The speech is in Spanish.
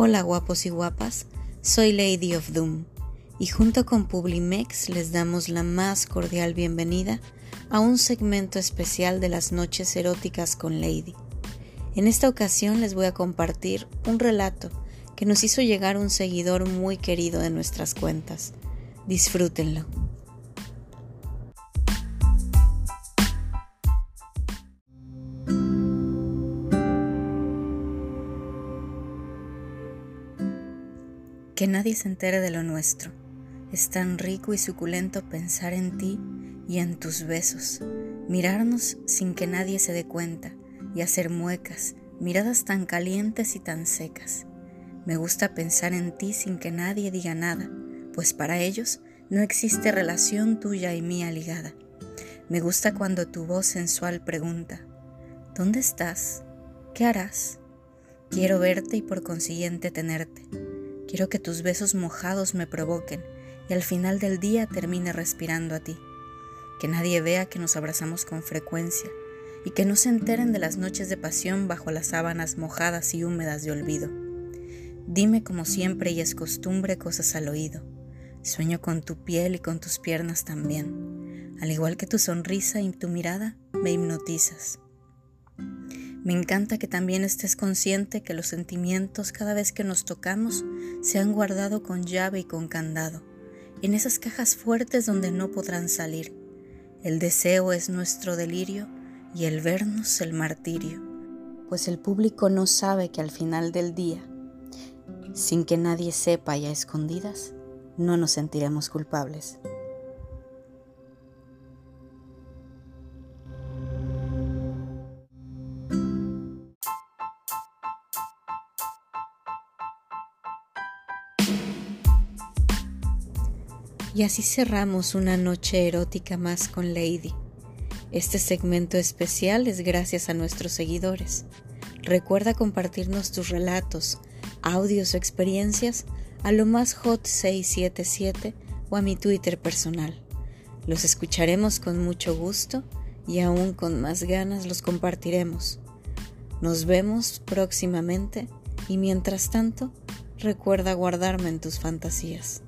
Hola guapos y guapas, soy Lady of Doom y junto con Publimex les damos la más cordial bienvenida a un segmento especial de las noches eróticas con Lady. En esta ocasión les voy a compartir un relato que nos hizo llegar un seguidor muy querido de nuestras cuentas. Disfrútenlo. Que nadie se entere de lo nuestro. Es tan rico y suculento pensar en ti y en tus besos, mirarnos sin que nadie se dé cuenta y hacer muecas, miradas tan calientes y tan secas. Me gusta pensar en ti sin que nadie diga nada, pues para ellos no existe relación tuya y mía ligada. Me gusta cuando tu voz sensual pregunta, ¿dónde estás? ¿Qué harás? Quiero verte y por consiguiente tenerte Quiero que tus besos mojados me provoquen y al final del día termine respirando a ti. Que nadie vea que nos abrazamos con frecuencia y que no se enteren de las noches de pasión bajo las sábanas mojadas y húmedas de olvido. Dime como siempre y es costumbre cosas al oído. Sueño con tu piel y con tus piernas también. Al igual que tu sonrisa y tu mirada, me hipnotizas. Me encanta que también estés consciente que los sentimientos cada vez que nos tocamos se han guardado con llave y con candado, en esas cajas fuertes donde no podrán salir. El deseo es nuestro delirio y el vernos el martirio, pues el público no sabe que al final del día, sin que nadie sepa y a escondidas, no nos sentiremos culpables. Y así cerramos una noche erótica más con Lady. Este segmento especial es gracias a nuestros seguidores. Recuerda compartirnos tus relatos, audios o experiencias a lo más hot 677 o a mi Twitter personal. Los escucharemos con mucho gusto y aún con más ganas los compartiremos. Nos vemos próximamente y mientras tanto, recuerda guardarme en tus fantasías.